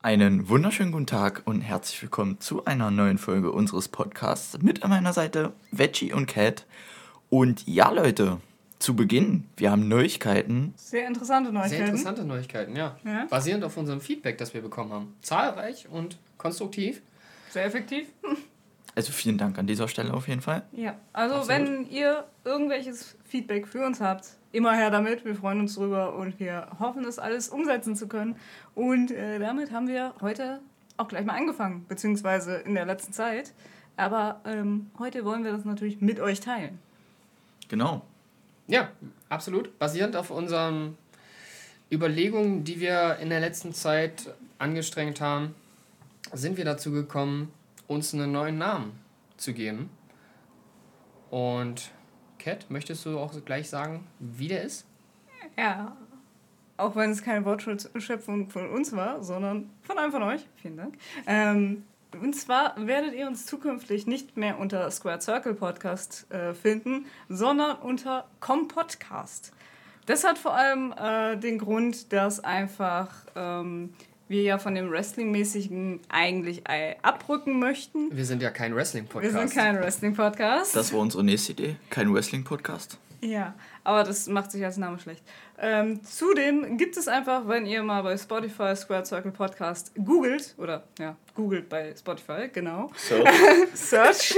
Einen wunderschönen guten Tag und herzlich willkommen zu einer neuen Folge unseres Podcasts. Mit an meiner Seite Veggie und Cat. Und ja, Leute, zu Beginn, wir haben Neuigkeiten. Sehr interessante Neuigkeiten. Sehr interessante Neuigkeiten, ja. Ja. Basierend auf unserem Feedback, das wir bekommen haben. Zahlreich und konstruktiv. Sehr effektiv. Also vielen Dank an dieser Stelle auf jeden Fall. Ja, also Absolut. wenn ihr irgendwelches Feedback für uns habt, immer her damit. Wir freuen uns drüber und wir hoffen, das alles umsetzen zu können. Und äh, damit haben wir heute auch gleich mal angefangen, beziehungsweise in der letzten Zeit. Aber ähm, heute wollen wir das natürlich mit euch teilen. Genau. Ja, absolut. Basierend auf unseren Überlegungen, die wir in der letzten Zeit angestrengt haben, sind wir dazu gekommen, uns einen neuen Namen zu geben. Und Cat, möchtest du auch gleich sagen, wie der ist? Ja, auch wenn es keine Wortschöpfung von uns war, sondern von einem von euch. Vielen Dank. Ähm, und zwar werdet ihr uns zukünftig nicht mehr unter Square Circle Podcast äh, finden, sondern unter Compodcast. Das hat vor allem äh, den Grund, dass einfach ähm, wir ja von dem Wrestling-mäßigen eigentlich abrücken möchten. Wir sind ja kein Wir Wrestling-Podcast. sind kein Wrestling-Podcast. Das war unsere nächste Idee. Kein Wrestling-Podcast. Ja, aber das macht sich als Name schlecht. Ähm, zudem gibt es einfach, wenn ihr mal bei Spotify Square Circle Podcast googelt, oder ja, googelt bei Spotify, genau, So. Search,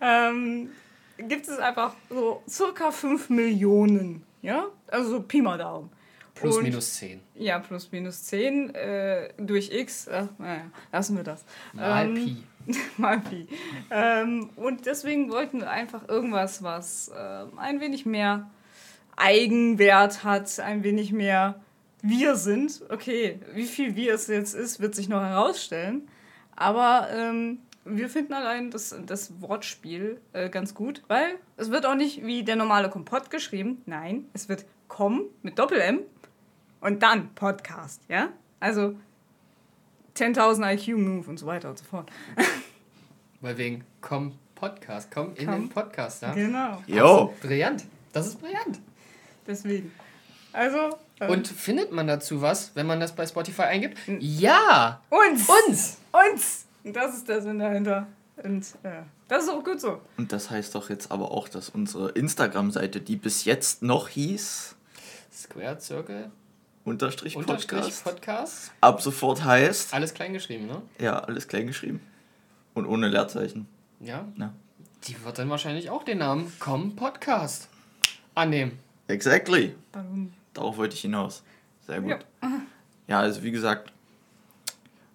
ähm, gibt es einfach so circa 5 Millionen, ja, also so Pi mal Daumen. Plus Und- minus 10. Ja, plus minus 10 äh, durch x, ach, naja, lassen wir das. Mal Ähm, Pi. Mal Pi. Ähm, und deswegen wollten wir einfach irgendwas, was ähm, ein wenig mehr Eigenwert hat, ein wenig mehr wir sind. Okay, wie viel wir es jetzt ist, wird sich noch herausstellen. Aber ähm, wir finden allein das, das Wortspiel äh, ganz gut, weil es wird auch nicht wie der normale Kompott geschrieben. Nein, es wird com mit Doppel-M und dann Podcast, ja? Also 10.000 IQ Move und so weiter und so fort. Weil wegen komm Podcast, komm in Komm. den Podcast, ja? Genau, Jo. Brillant. Das ist brillant. deswegen. Also, ähm, Und findet man dazu was, wenn man das bei Spotify eingibt? Ja! uns! Uns! Uns! Und das ist der Sinn dahinter. Und äh, das ist auch gut so. Und das heißt doch jetzt aber auch, dass unsere Instagram-Seite, die bis jetzt noch hieß, Square Circle, Unterstrich Unterstrich Podcast, Podcast. ab sofort heißt, Alles klein geschrieben, ne? ja, alles klein geschrieben. Und ohne Leerzeichen. Ja. Ja. Die wird dann wahrscheinlich auch den Namen Komm Podcast annehmen. Exactly. Darauf wollte ich hinaus. Sehr gut. Ja. Ja, also wie gesagt,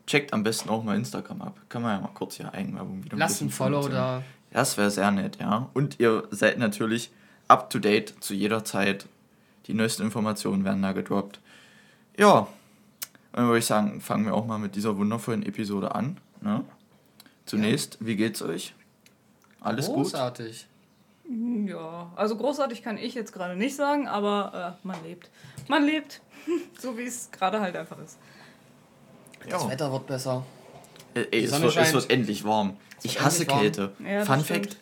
checkt am besten auch mal Instagram ab. Kann man ja mal kurz hier Eigenwerbung wieder Lasst ein Follow da. Das wäre sehr nett, ja. Und ihr seid natürlich up to date zu jeder Zeit. Die neuesten Informationen werden da gedroppt. Ja, und dann würde ich sagen, fangen wir auch mal mit dieser wundervollen Episode an. Ne? Zunächst, wie geht's euch? Alles gut? Großartig. Ja, also großartig kann ich jetzt gerade nicht sagen, aber äh, man lebt. Man lebt, so wie es gerade halt einfach ist. Das Ja. Wetter wird besser. Äh, Ey, es wird, es wird endlich warm. Es Ich hasse. Kälte. Ja, Fun stimmt. Fact: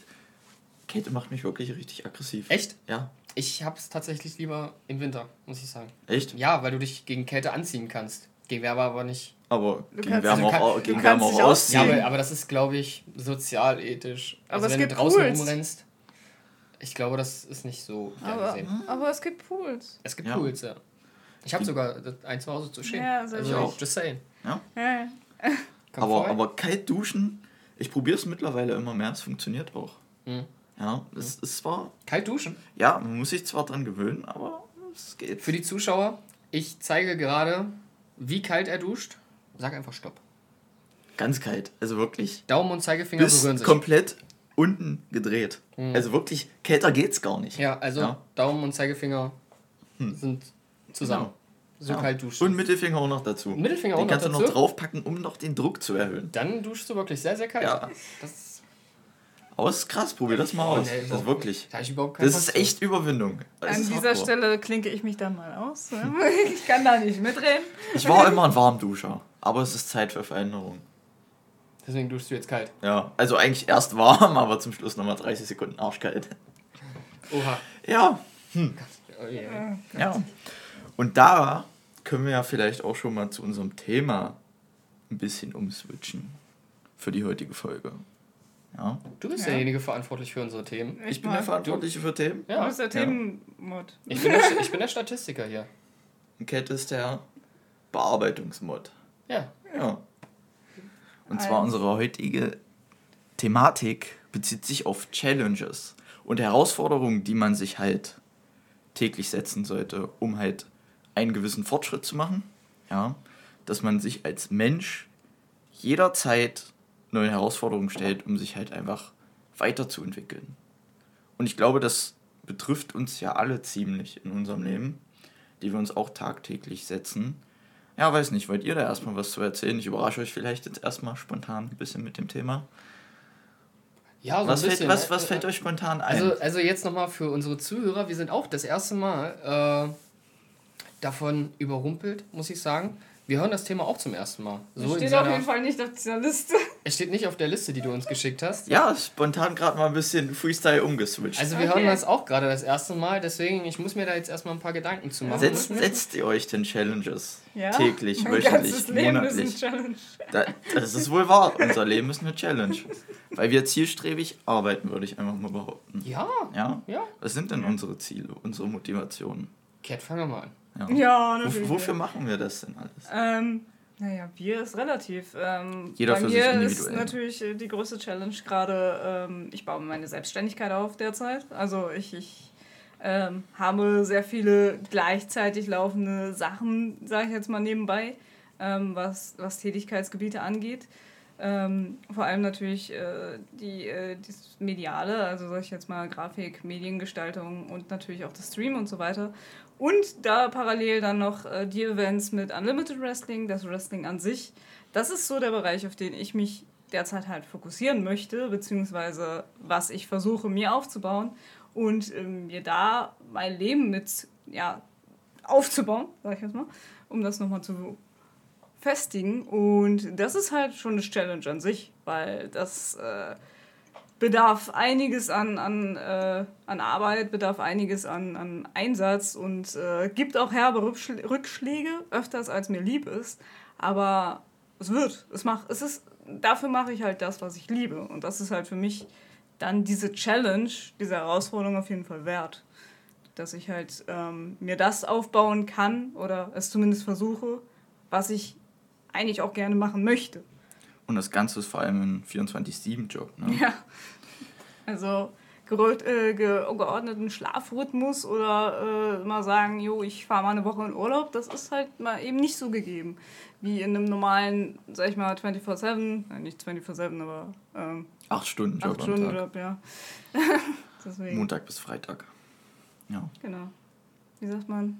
Kälte macht mich wirklich richtig aggressiv. Echt? Ja. Ich hab's tatsächlich lieber im Winter, muss ich sagen. Echt? Ja, weil du dich gegen Kälte anziehen kannst. Gegen Wärme aber nicht. Aber gegen kannst- Wärme du kann- auch, du gegen kannst Wärme auch ausziehen. Ja, aber, aber das ist, glaube ich, sozialethisch. Aber Also es wenn du draußen Pools. rumrennst, ich glaube, das ist nicht so Aber, gesehen. aber es gibt Pools. Es gibt Ja. Pools, ja. Ich habe sogar ein zu Hause zu stehen. Ja, sehr also, gut. just saying. Ja, ja. Aber, vorbei. aber kalt duschen, ich probiere es mittlerweile immer mehr, es funktioniert auch. Mhm. Ja, es ist zwar, Kalt duschen. ja, man muss sich zwar dran gewöhnen, aber es geht. Für die Zuschauer, ich zeige gerade, wie kalt er duscht. Sag einfach Stopp. Ganz kalt, also wirklich. Daumen und Zeigefinger Bis berühren sich. komplett unten gedreht. Mhm. Also wirklich, kälter geht's gar nicht. Ja, also Ja. Daumen und Zeigefinger Hm. sind zusammen. Genau. So Ja. kalt duschen. Und Mittelfinger auch noch dazu. Mittelfinger auch Den noch kannst du noch dazu? draufpacken, um noch den Druck zu erhöhen. Dann duschst du wirklich sehr, sehr kalt. Ja. Das, Aber es ist krass, probier das mal Oh, aus. das ist wirklich. Das ist echt Überwindung. Das An dieser. Stelle klinke ich mich dann mal aus. Ich kann da nicht mitreden. Ich war immer ein Warmduscher, aber es ist Zeit für Veränderung. Deswegen duschst du jetzt kalt. Ja, also eigentlich erst warm, aber zum Schluss nochmal 30 Sekunden arschkalt. Oha. Ja, Oh, yeah. ja. Und da können wir ja vielleicht auch schon mal zu unserem Thema ein bisschen umswitchen für die heutige Folge. Ja. Du bist Ja. derjenige verantwortlich für unsere Themen. Ich bin der Verantwortliche für Themen. Du Ja. bist der Themenmod. Ich bin der, ich bin der Statistiker hier. Und Cat ist der Bearbeitungsmod. Ja. Ja. Und zwar Also. unsere heutige Thematik bezieht sich auf Challenges und Herausforderungen, die man sich halt täglich setzen sollte, um halt einen gewissen Fortschritt zu machen. Ja. Dass man sich als Mensch jederzeit neue Herausforderungen stellt, um sich halt einfach weiterzuentwickeln. Und ich glaube, das betrifft uns ja alle ziemlich in unserem Leben, die wir uns auch tagtäglich setzen. Ja, weiß nicht, wollt ihr da erstmal was zu erzählen? Ich überrasche euch vielleicht jetzt erstmal spontan ein bisschen mit dem Thema. Ja, so was, ein fällt, bisschen. was, ne? was fällt euch spontan ein? Also, also jetzt nochmal für unsere Zuhörer, wir sind auch das erste Mal äh, davon überrumpelt, muss ich sagen. Wir hören das Thema auch zum ersten Mal. Das So steht auf jeden Fall nicht auf dieser Liste. es steht nicht auf der Liste, die du uns geschickt hast. ja, spontan gerade mal ein bisschen Freestyle umgeswitcht. Also wir Okay. hören das auch gerade das erste Mal, deswegen ich muss mir da jetzt erstmal ein paar Gedanken zu machen. setzt, setzt ihr euch denn Challenges? Ja. Täglich, mein wöchentlich, monatlich? ist eine Challenge. Da, das ist wohl wahr. Unser Leben ist eine Challenge. Weil wir zielstrebig arbeiten, würde ich einfach mal behaupten. Ja, Ja? ja. Was sind denn unsere Ziele, unsere Motivationen? Cat, fangen wir mal an. Ja. Ja, Wo, natürlich. wofür machen wir das denn alles? Ähm, naja, Bier ist relativ. Ähm, Jeder bei für mir sich ist individuell. natürlich äh, die größte Challenge gerade, ähm, ich baue meine Selbstständigkeit auf derzeit. Also ich, ich ähm, habe sehr viele gleichzeitig laufende Sachen, sage ich jetzt mal nebenbei, ähm, was, was Tätigkeitsgebiete angeht. Ähm, vor allem natürlich äh, die, äh, das Mediale, also sag ich jetzt mal Grafik, Mediengestaltung und natürlich auch das Stream und so weiter. Und da parallel dann noch äh, die Events mit Unlimited Wrestling, das Wrestling an sich. Das ist so der Bereich, auf den ich mich derzeit halt fokussieren möchte, beziehungsweise was ich versuche mir aufzubauen und ähm, mir da mein Leben mit ja, aufzubauen, sag ich jetzt mal, um das nochmal zu festigen. Und das ist halt schon eine Challenge an sich, weil das äh, bedarf einiges an, an, äh, an Arbeit, bedarf einiges an, an Einsatz und äh, gibt auch herbe Rückschl- Rückschläge, öfters als mir lieb ist. Aber es wird. Es macht, es ist, dafür mache ich halt das, was ich liebe. Und das ist halt für mich dann diese Challenge, diese Herausforderung auf jeden Fall wert. Dass ich halt ähm, mir das aufbauen kann oder es zumindest versuche, was ich eigentlich auch gerne machen möchte. Und das Ganze ist vor allem ein 24-7-Job. Ne? Ja. Also äh, ge geordneten Schlafrhythmus oder äh, mal sagen, jo, ich fahre mal eine Woche in Urlaub, das ist halt mal eben nicht so gegeben. Wie in einem normalen, sag ich mal, 24-7, äh, nicht 24-7, aber ähm, Acht Stunden Job 8 am Stunden Tag. Job, ja. Montag bis Freitag. Ja. genau. Wie sagt man?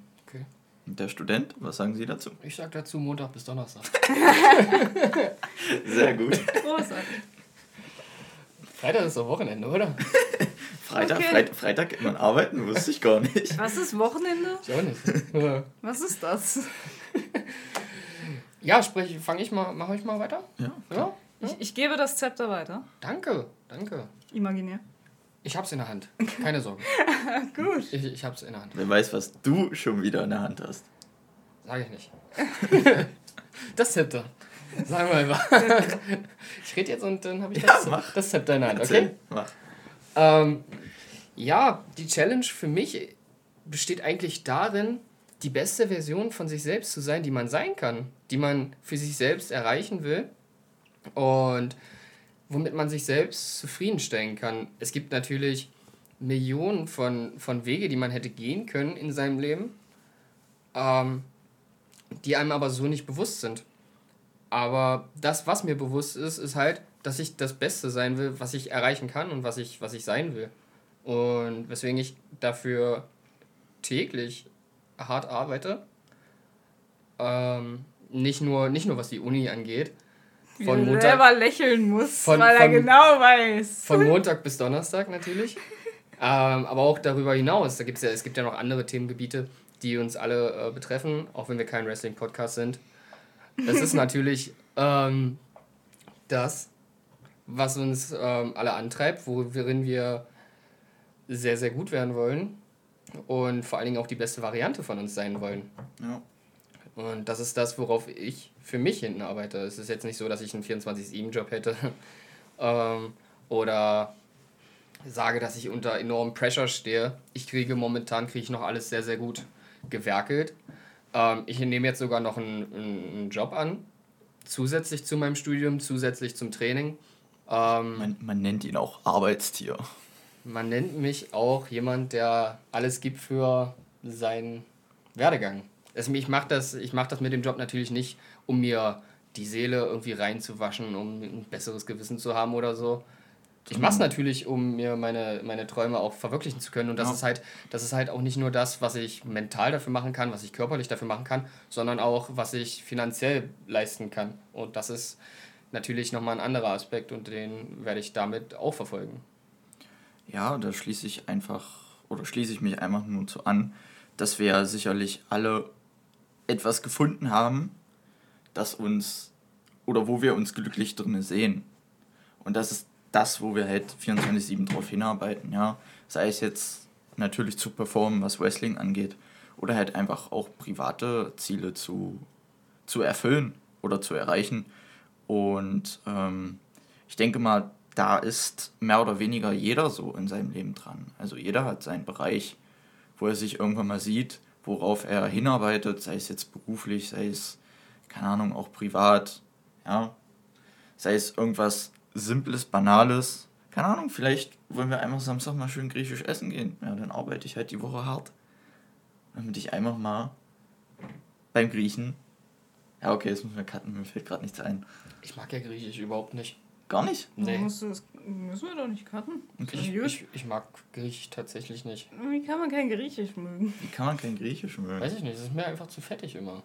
Der Student, was sagen Sie dazu? Ich sag dazu Montag bis Donnerstag. Sehr gut. Großartig. Freitag ist doch Wochenende, oder? Freitag, Okay. Freit, Freitag geht man arbeiten, wusste ich gar nicht. Was ist Wochenende? Ich auch nicht. Was ist das? Ja, sprich, fange ich mal, mache ich mal weiter? Ja. Ja? Ich, ich gebe das Zepter weiter. Danke, danke. Imaginär. Ich hab's in der Hand. Keine Sorge. Gut. Ich, ich hab's in der Hand. Wer weiß, was du schon wieder in der Hand hast. Sage ich nicht. das Zepter. Sagen wir einfach. Ich rede jetzt und dann habe ich Ja, das, mach. das Zepter in der Hand, okay? Erzähl, mach. Ähm, ja, die Challenge für mich besteht eigentlich darin, die beste Version von sich selbst zu sein, die man sein kann, die man für sich selbst erreichen will und womit man sich selbst zufriedenstellen kann. Es gibt natürlich Millionen von, von Wege, die man hätte gehen können in seinem Leben, ähm, die einem aber so nicht bewusst sind. Aber das, was mir bewusst ist, ist halt, dass ich das Beste sein will, was ich erreichen kann und was ich, was ich sein will. Und weswegen ich dafür täglich hart arbeite. Ähm, nicht, nur, nicht nur was die Uni angeht. Wie Von er Montag, selber lächeln muss, Von- weil er von- genau weiß. von Montag bis Donnerstag natürlich. ähm, aber auch darüber hinaus. Da gibt's ja, es gibt ja noch andere Themengebiete, die uns alle äh, betreffen, auch wenn wir kein Wrestling-Podcast sind. Das ist natürlich ähm, das, was uns ähm, alle antreibt, worin wir sehr, sehr gut werden wollen und vor allen Dingen auch die beste Variante von uns sein wollen. Ja. Und das ist das, worauf ich für mich hinten arbeite. Es ist jetzt nicht so, dass ich einen 24-7-Job hätte ähm, oder sage, dass ich unter enormem Pressure stehe. Ich kriege momentan kriege ich noch alles sehr, sehr gut gewerkelt. Ähm, ich nehme jetzt sogar noch einen, einen Job an, zusätzlich zu meinem Studium, zusätzlich zum Training. Ähm, man, man nennt ihn auch Arbeitstier. Man nennt mich auch jemand, der alles gibt für seinen Werdegang. Also ich mache das, mach das mit dem Job natürlich nicht, um mir die Seele irgendwie reinzuwaschen, um ein besseres Gewissen zu haben oder so. Ich mache es natürlich, um mir meine, meine Träume auch verwirklichen zu können. Und das, ja. ist halt, das ist halt auch nicht nur das, was ich mental dafür machen kann, was ich körperlich dafür machen kann, sondern auch, was ich finanziell leisten kann. Und das ist natürlich nochmal ein anderer Aspekt und den werde ich damit auch verfolgen. Ja, da schließe ich einfach, oder schließe ich mich einfach nur zu an, dass wir ja sicherlich alle etwas gefunden haben, das uns, oder wo wir uns glücklich drin sehen. Und das ist das, wo wir halt 24-7 drauf hinarbeiten, ja. Sei es jetzt natürlich zu performen, was Wrestling angeht, oder halt einfach auch private Ziele zu, zu erfüllen oder zu erreichen. Und ähm, ich denke mal, da ist mehr oder weniger jeder so in seinem Leben dran. Also jeder hat seinen Bereich, wo er sich irgendwann mal sieht, worauf er hinarbeitet, sei es jetzt beruflich, sei es, keine Ahnung, auch privat, ja. Sei es irgendwas Simples, Banales. Keine Ahnung, vielleicht wollen wir einfach Samstag mal schön griechisch essen gehen. Ja, dann arbeite ich halt die Woche hart. Damit ich einfach mal beim Griechen. Ja, okay, jetzt müssen wir cutten, mir fällt gerade nichts ein. Ich mag ja Griechisch überhaupt nicht. Gar nicht? Nee. Musst das, müssen wir doch nicht cutten. Okay. Ich, ich, ich, mag Griechisch tatsächlich nicht. Wie kann man kein Griechisch mögen? Wie kann man kein Griechisch mögen? Weiß ich nicht, das ist mir einfach zu fettig immer.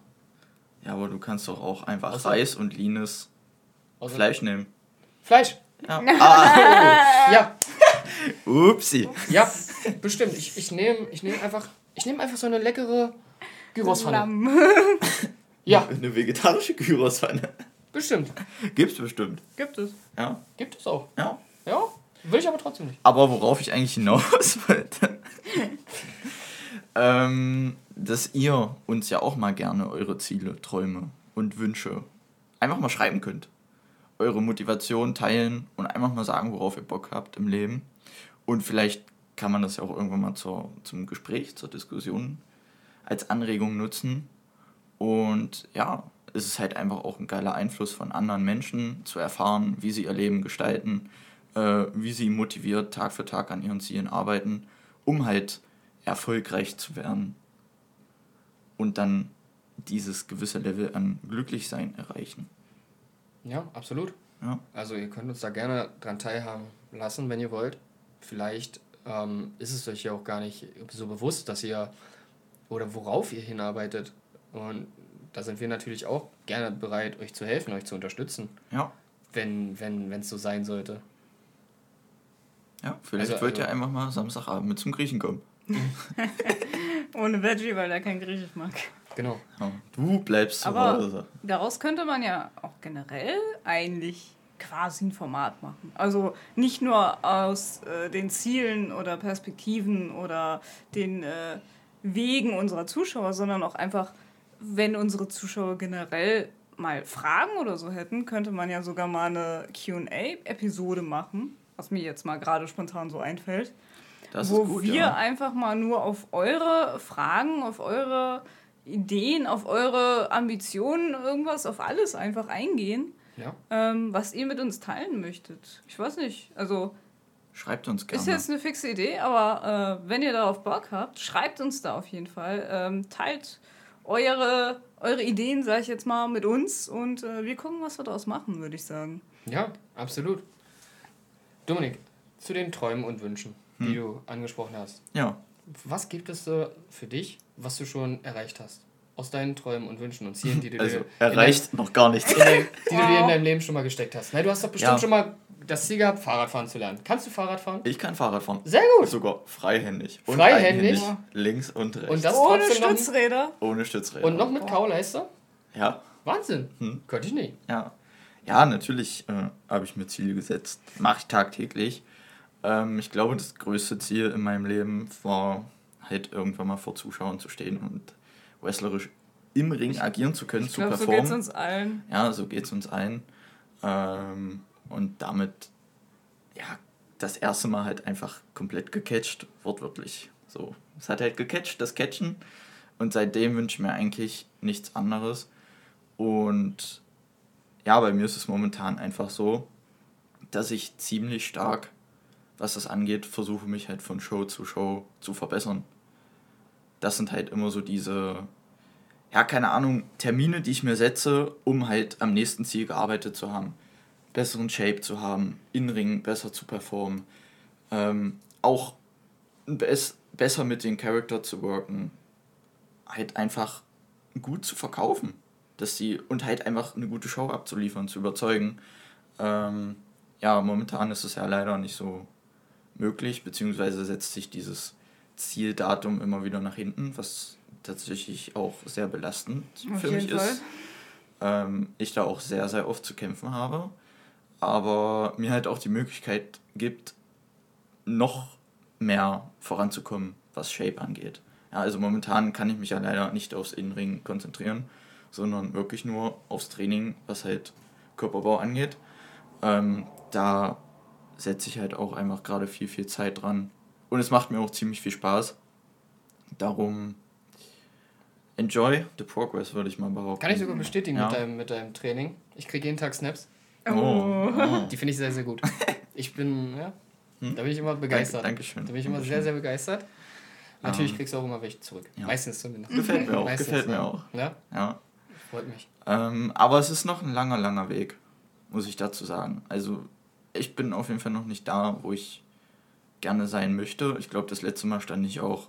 Ja, aber du kannst doch auch einfach Außer Reis und leanes Fleisch nehmen. Fleisch. Ja. Ah. ja. Upsi. Ja, bestimmt. Ich, ich nehme ich nehm einfach, nehm einfach so eine leckere Gyrospfanne. ja. Eine vegetarische Gyrospfanne. Bestimmt. Gibt's bestimmt. Gibt es. Ja. Gibt es auch. Ja. Ja. Will ich aber trotzdem nicht. Aber worauf ich eigentlich hinaus wollte, ähm, dass ihr uns ja auch mal gerne eure Ziele, Träume und Wünsche einfach mal schreiben könnt eure Motivation teilen und einfach mal sagen, worauf ihr Bock habt im Leben. Und vielleicht kann man das ja auch irgendwann mal zur, zum Gespräch, zur Diskussion als Anregung nutzen. Und ja, es ist halt einfach auch ein geiler Einfluss von anderen Menschen zu erfahren, wie sie ihr Leben gestalten, äh, wie sie motiviert Tag für Tag an ihren Zielen arbeiten, um halt erfolgreich zu werden und dann dieses gewisse Level an Glücklichsein erreichen. Ja, absolut. Ja. Also ihr könnt uns da gerne dran teilhaben lassen, wenn ihr wollt. Vielleicht ähm, ist es euch ja auch gar nicht so bewusst, dass ihr oder worauf ihr hinarbeitet. Und da sind wir natürlich auch gerne bereit, euch zu helfen, euch zu unterstützen. Ja. Wenn es wenn, so sein sollte. Ja, vielleicht also, wollt ihr also, einfach mal Samstagabend mit zum Griechen kommen. Ohne Veggie, weil er kein Griechisch mag. Genau. Ja, du bleibst zu Aber Hause. Daraus könnte man ja auch generell eigentlich quasi ein Format machen. Also nicht nur aus äh, den Zielen oder Perspektiven oder den äh, Wegen unserer Zuschauer, sondern auch einfach, wenn unsere Zuschauer generell mal Fragen oder so hätten, könnte man ja sogar mal eine QA-Episode machen, was mir jetzt mal gerade spontan so einfällt. Das wo gut, wir ja. einfach mal nur auf eure Fragen, auf eure Ideen, auf eure Ambitionen, irgendwas, auf alles einfach eingehen, ja. ähm, was ihr mit uns teilen möchtet. Ich weiß nicht, also. Schreibt uns gerne. Ist jetzt eine fixe Idee, aber äh, wenn ihr darauf Bock habt, schreibt uns da auf jeden Fall. Ähm, teilt eure, eure Ideen, sag ich jetzt mal, mit uns und äh, wir gucken, was wir daraus machen, würde ich sagen. Ja, absolut. Dominik, zu den Träumen und Wünschen, hm. die du angesprochen hast. Ja. Was gibt es so für dich, was du schon erreicht hast? Aus deinen Träumen und Wünschen und Zielen, die du also, dir. erreicht dein, noch gar nichts. Dein, die wow. du dir in deinem Leben schon mal gesteckt hast. Nein, du hast doch bestimmt ja. schon mal das Ziel gehabt, Fahrradfahren zu lernen. Kannst du Fahrrad fahren? Ich kann Fahrrad fahren. Sehr gut. Sogar freihändig. Und freihändig. Links und rechts. Und das ohne Stützräder. Noch, ohne Stützräder. Und noch mit Kauleiste? Ja. Wahnsinn. Hm. Könnte ich nicht. Ja. Ja, natürlich äh, habe ich mir Ziele gesetzt. Mache ich tagtäglich. Ähm, ich glaube, das größte Ziel in meinem Leben war halt irgendwann mal vor Zuschauern zu stehen und wrestlerisch im Ring agieren zu können, Ich zu glaube, so performen. geht's uns allen. Ja, so geht es uns allen. Ähm, und damit, ja, das erste Mal halt einfach komplett gecatcht, wortwörtlich. So, es hat halt gecatcht, das Catchen. Und seitdem wünsche ich mir eigentlich nichts anderes. Und ja, bei mir ist es momentan einfach so, dass ich ziemlich stark, was das angeht, versuche mich halt von Show zu Show zu verbessern. Das sind halt immer so diese, ja, keine Ahnung, Termine, die ich mir setze, um halt am nächsten Ziel gearbeitet zu haben. Besseren Shape zu haben, In-Ring besser zu performen, ähm, auch bes besser mit den Charakter zu worken, halt einfach gut zu verkaufen. Dass sie, und halt einfach eine gute Show abzuliefern, zu überzeugen. Ähm, ja, momentan ist es ja leider nicht so möglich, beziehungsweise setzt sich dieses Zieldatum immer wieder nach hinten, was tatsächlich auch sehr belastend Auf für mich Fall. ist. Ähm, ich da auch sehr, sehr oft zu kämpfen habe, aber mir halt auch die Möglichkeit gibt, noch mehr voranzukommen, was Shape angeht. Ja, also momentan kann ich mich ja leider nicht aufs Innenring konzentrieren, sondern wirklich nur aufs Training, was halt Körperbau angeht. Ähm, da setze ich halt auch einfach gerade viel, viel Zeit dran. Und es macht mir auch ziemlich viel Spaß. Darum enjoy the progress, würde ich mal behaupten. Kann ich sogar bestätigen Ja. mit, deinem, mit deinem Training. Ich kriege jeden Tag Snaps. Oh, oh. Die finde ich sehr, sehr gut. Ich bin, ja, Hm? da bin ich immer begeistert. Danke- Dankeschön. Da bin ich immer sehr, sehr begeistert. Natürlich kriegst du auch immer welche zurück. Ja. Meistens zumindest. Gefällt mir auch, Meistens, gefällt mir auch. Ja, Ja. freut mich. Ähm, aber es ist noch ein langer, langer Weg, muss ich dazu sagen. Also ich bin auf jeden Fall noch nicht da, wo ich gerne sein möchte. Ich glaube, das letzte Mal stand ich auch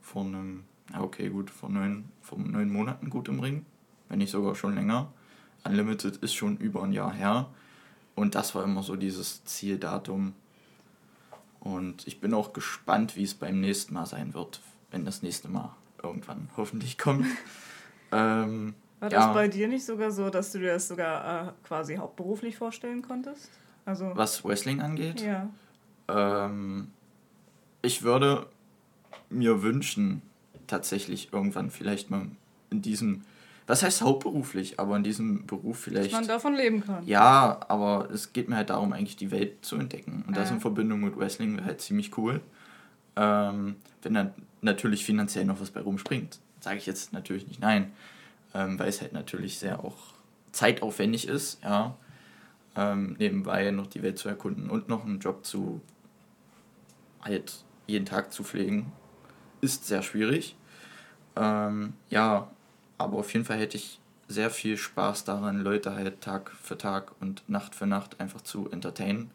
vor einem, ja okay, gut, vor neun, vor neun Monaten gut im Ring, wenn nicht sogar schon länger. Unlimited ist schon über ein Jahr her. Und das war immer so dieses Zieldatum. Und ich bin auch gespannt, wie es beim nächsten Mal sein wird, wenn das nächste Mal irgendwann hoffentlich kommt. ähm, War Ja. das bei dir nicht sogar so, dass du dir das sogar äh, quasi hauptberuflich vorstellen konntest? Also, was Wrestling angeht. ja. Ähm, ich würde mir wünschen, tatsächlich irgendwann vielleicht mal in diesem, was heißt hauptberuflich, aber in diesem Beruf Dass vielleicht. man davon leben kann. Ja, aber es geht mir halt darum, eigentlich die Welt zu entdecken. Und das Ja. in Verbindung mit Wrestling wäre halt ziemlich cool. Ähm, wenn dann natürlich finanziell noch was bei rumspringt, sage ich jetzt natürlich nicht nein, ähm, weil es halt natürlich sehr auch zeitaufwendig ist, ja. Ähm, nebenbei noch die Welt zu erkunden und noch einen Job zu halt jeden Tag zu pflegen, ist sehr schwierig. Ähm, ja, aber auf jeden Fall hätte ich sehr viel Spaß daran, Leute halt Tag für Tag und Nacht für Nacht einfach zu entertainen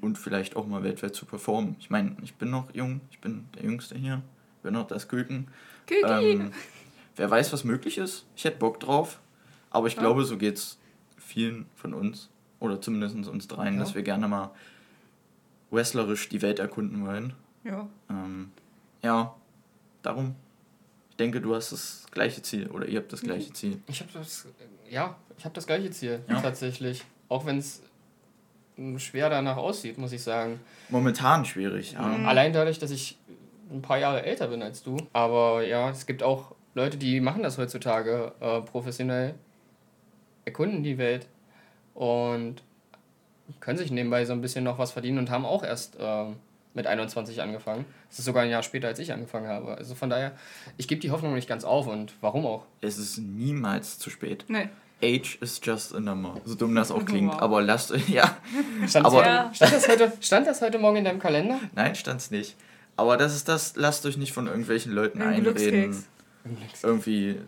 und vielleicht auch mal weltweit zu performen. Ich meine, ich bin noch jung, ich bin der Jüngste hier, bin noch das Küken. Küki! Ähm, wer weiß, was möglich ist. Ich hätte Bock drauf. Aber ich Ja. glaube, so geht es vielen von uns, oder zumindest uns dreien, Ja. dass wir gerne mal wrestlerisch die Welt erkunden wollen. Ja. Ähm, ja, darum. Ich denke, du hast das gleiche Ziel oder ihr habt das gleiche Ziel. Ich habe das, ja, ich habe das gleiche Ziel, Ja. tatsächlich. Auch wenn es schwer danach aussieht, muss ich sagen. Momentan schwierig, ja. Mhm. Allein dadurch, dass ich ein paar Jahre älter bin als du. Aber ja, es gibt auch Leute, die machen das heutzutage äh, professionell, erkunden die Welt und können sich nebenbei so ein bisschen noch was verdienen und haben auch erst ähm, mit 21 angefangen. Das ist sogar ein Jahr später, als ich angefangen habe. Also von daher, ich gebe die Hoffnung nicht ganz auf und warum auch? Es ist niemals zu spät. Nee. Age is just a number. So dumm das auch klingt, Wow. aber lasst ja. Stand, Aber- das heute, stand, das heute, stand das heute Morgen in deinem Kalender? Nein, stand's nicht. Aber das ist das, lasst euch nicht von irgendwelchen Leuten Ein einreden. Irgendwie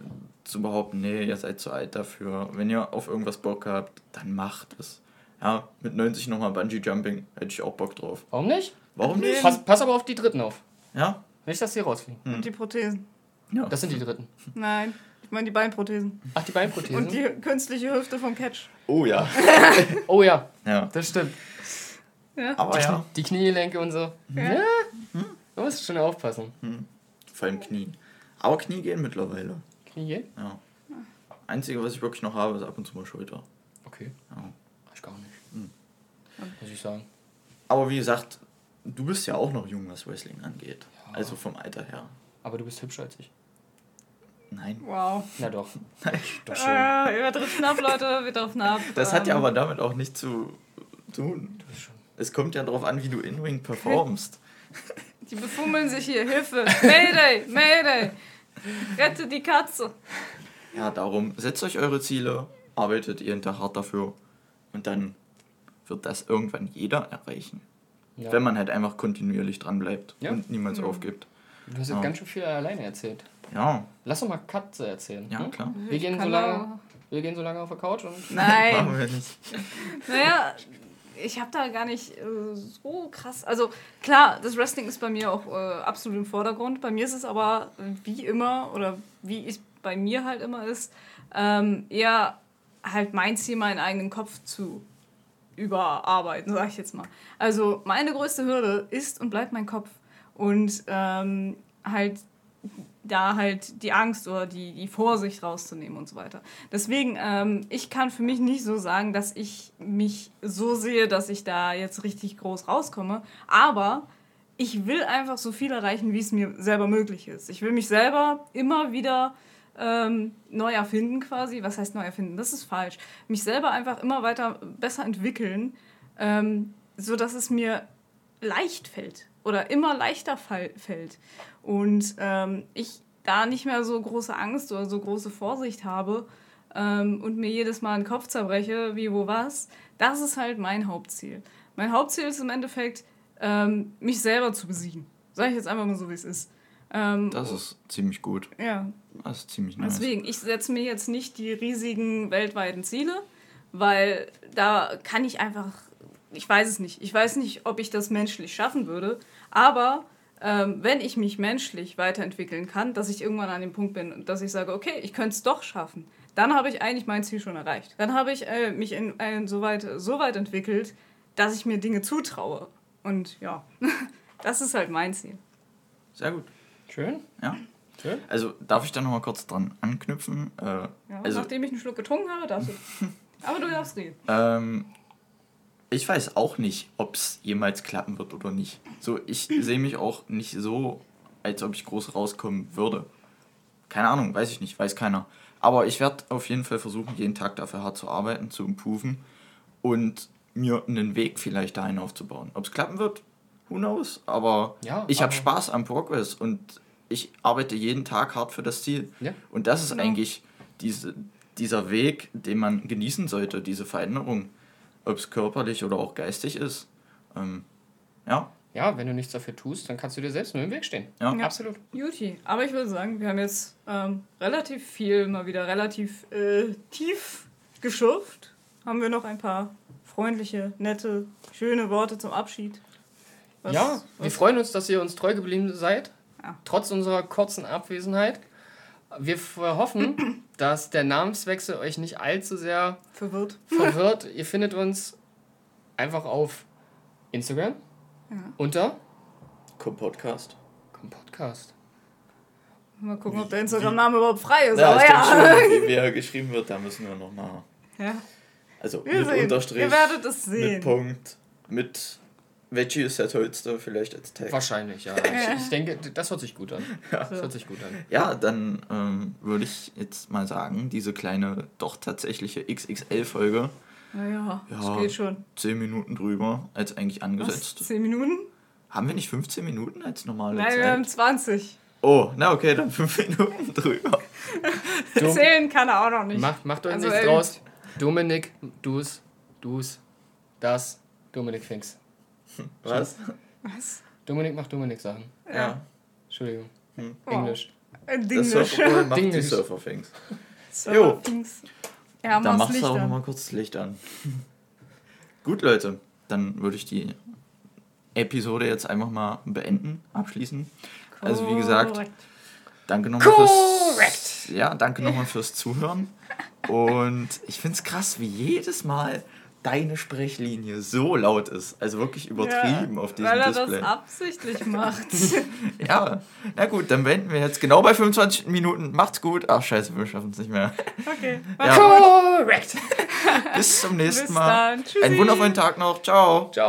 zu behaupten, nee, ihr seid zu alt dafür. Wenn ihr auf irgendwas Bock habt, dann macht es. Ja, mit 90 nochmal Bungee Jumping, hätte ich auch Bock drauf. Warum nicht? Warum nicht? Pass, pass aber auf die Dritten auf. Ja? Nicht, dass die rausfliegen. Und die Prothesen. Ja. Das sind die Dritten. Nein. Ich meine die Beinprothesen. Ach, die Beinprothesen? Und die künstliche Hüfte vom Catch. oh ja. oh ja, Ja. das stimmt. Ja. Aber ja, Die Kniegelenke und so. Ja. Da musst du schon aufpassen. vor allem Knie. Aber Knie gehen mittlerweile. Knie gehen? Ja. Einzige, was ich wirklich noch habe, ist ab und zu mal Schulter. Okay. Ja. Ich gar nicht. Hm. Muss ich sagen. Aber wie gesagt, du bist ja auch noch jung, was Wrestling angeht. Ja. Also vom Alter her. Aber du bist hübscher als ich. Nein. Wow. Na doch. Doch schon. Äh, wir driften ab, Leute, wir driften ab. Das hat ja Ähm, aber damit auch nichts zu tun. Es kommt ja darauf an, wie du In-Ring performst. Die befummeln sich hier, Hilfe! Mayday! Mayday! Rette die Katze! Ja, darum, setzt euch eure Ziele, arbeitet jeden Tag hart dafür und dann wird das irgendwann jeder erreichen. Ja. Wenn man halt einfach kontinuierlich dran bleibt Ja. und niemals Mhm. aufgibt. Du hast jetzt Ja. ganz schön viel alleine erzählt. Ja, Lass doch mal Katze erzählen. ja, hm? klar. Wir gehen, so lange, wir gehen so lange auf der Couch und Nein! Machen wir nicht. Naja, ich habe da gar nicht äh, so krass. Also klar, das Wrestling ist bei mir auch äh, absolut im Vordergrund. Bei mir ist es aber äh, wie immer oder wie es bei mir halt immer ist, ähm, eher halt mein Ziel, meinen eigenen Kopf zu überarbeiten, sag ich jetzt mal. Also meine größte Hürde ist und bleibt mein Kopf. Und ähm, halt da halt die Angst oder die, die Vorsicht rauszunehmen und so weiter. Deswegen, ähm, ich kann für mich nicht so sagen, dass ich mich so sehe, dass ich da jetzt richtig groß rauskomme. Aber ich will einfach so viel erreichen, wie es mir selber möglich ist. Ich will mich selber immer wieder ähm, neu erfinden quasi. Was heißt neu erfinden? Das ist falsch. Mich selber einfach immer weiter besser entwickeln, ähm, so dass es mir leicht fällt oder immer leichter fall fällt. Und ähm, ich da nicht mehr so große Angst oder so große Vorsicht habe ähm, und mir jedes Mal den Kopf zerbreche, wie, wo, was. Das ist halt mein Hauptziel. Mein Hauptziel ist im Endeffekt, ähm, mich selber zu besiegen. Sag ich jetzt einfach mal so, wie es ist. Ähm, Das ist ziemlich gut. ja, Das ist ziemlich nice. Deswegen, ich setze mir jetzt nicht die riesigen weltweiten Ziele, weil da kann ich einfach, ich weiß es nicht. Ich weiß nicht, ob ich das menschlich schaffen würde, aber ähm, wenn ich mich menschlich weiterentwickeln kann, dass ich irgendwann an dem Punkt bin, dass ich sage, okay, ich könnte es doch schaffen, dann habe ich eigentlich mein Ziel schon erreicht. Dann habe ich äh, mich in, äh, so, weit, so weit entwickelt, dass ich mir Dinge zutraue. Und ja, das ist halt mein Ziel. Sehr gut. Schön. Ja. Schön. Also darf ich da nochmal kurz dran anknüpfen? Äh, Ja, also nachdem ich einen Schluck getrunken habe, darfst du. Aber du darfst reden. Ähm, ich weiß auch nicht, ob es jemals klappen wird oder nicht. So, ich sehe mich auch nicht so, als ob ich groß rauskommen würde. Keine Ahnung, weiß ich nicht, weiß keiner. Aber ich werde auf jeden Fall versuchen, jeden Tag dafür hart zu arbeiten, zu improven und mir einen Weg vielleicht dahin aufzubauen. Ob es klappen wird, who knows. Aber Ja, ich habe Spaß am Progress und ich arbeite jeden Tag hart für das Ziel. Ja. Und das ist Genau. eigentlich diese, dieser Weg, den man genießen sollte, diese Veränderung, ob es körperlich oder auch geistig ist. Ähm, ja, Ja, wenn du nichts dafür tust, dann kannst du dir selbst nur im Weg stehen. ja. Ja. Absolut. Juti, aber ich würde sagen, wir haben jetzt ähm, relativ viel, mal wieder relativ äh, tief geschürft. Haben wir noch ein paar freundliche, nette, schöne Worte zum Abschied? Was- ja, wir was- freuen uns, dass ihr uns treu geblieben seid, Ja. trotz unserer kurzen Abwesenheit. Wir hoffen, dass der Namenswechsel euch nicht allzu sehr verwirrt. verwirrt. ihr findet uns einfach auf Instagram Ja. unter Podcast. Podcast. Mal gucken, ob der Instagram-Name überhaupt frei ist. Ja, aber ja. schon, wie wer geschrieben wird, da müssen wir nochmal. ja. Also Wir mit sehen. Unterstrich, Ihr werdet es mit sehen. Punkt, mit Veggie ist der tollste, vielleicht als Tag. Wahrscheinlich, ja. Ich, ich denke, das hört sich gut an. Das So. hört sich gut an. Ja, dann ähm, würde ich jetzt mal sagen, diese kleine, doch tatsächliche XXL-Folge, Naja, Ja. das geht schon. 10 Minuten drüber als eigentlich Was? angesetzt. Zehn Minuten? Haben wir nicht 15 Minuten als normale Nein, Zeit? wir haben 20. Oh, na okay, dann 5 Minuten drüber. Zählen kann er auch noch nicht. macht, macht euch Also, nichts draus. Dominik, du's, du's, das, Dominik Finks. Was? Was? Dominik macht Dominik Sachen. Ja. Entschuldigung. Wow. Englisch. Ein Das Dinglish. Surferboy macht die Dinglish. Surferfings. So, Dings. Ja, Dann mach's machst du auch nochmal kurz das Licht an. Gut, Leute, dann würde ich die Episode jetzt einfach mal beenden, abschließen. Also wie gesagt, danke nochmal fürs, Correct. ja, danke nochmal fürs Zuhören. Und ich finde es krass, wie jedes Mal deine Sprechlinie so laut ist. Also wirklich übertrieben Ja, auf diesem Weil er Display. das absichtlich macht. Ja, na gut, dann beenden wir jetzt genau bei 25 Minuten. Macht's gut. Ach scheiße, wir schaffen es nicht mehr. Okay. Ja. Correct. Bis zum nächsten Bis Mal. dann. Tschüssi. Einen wundervollen Tag noch. Ciao. Ciao.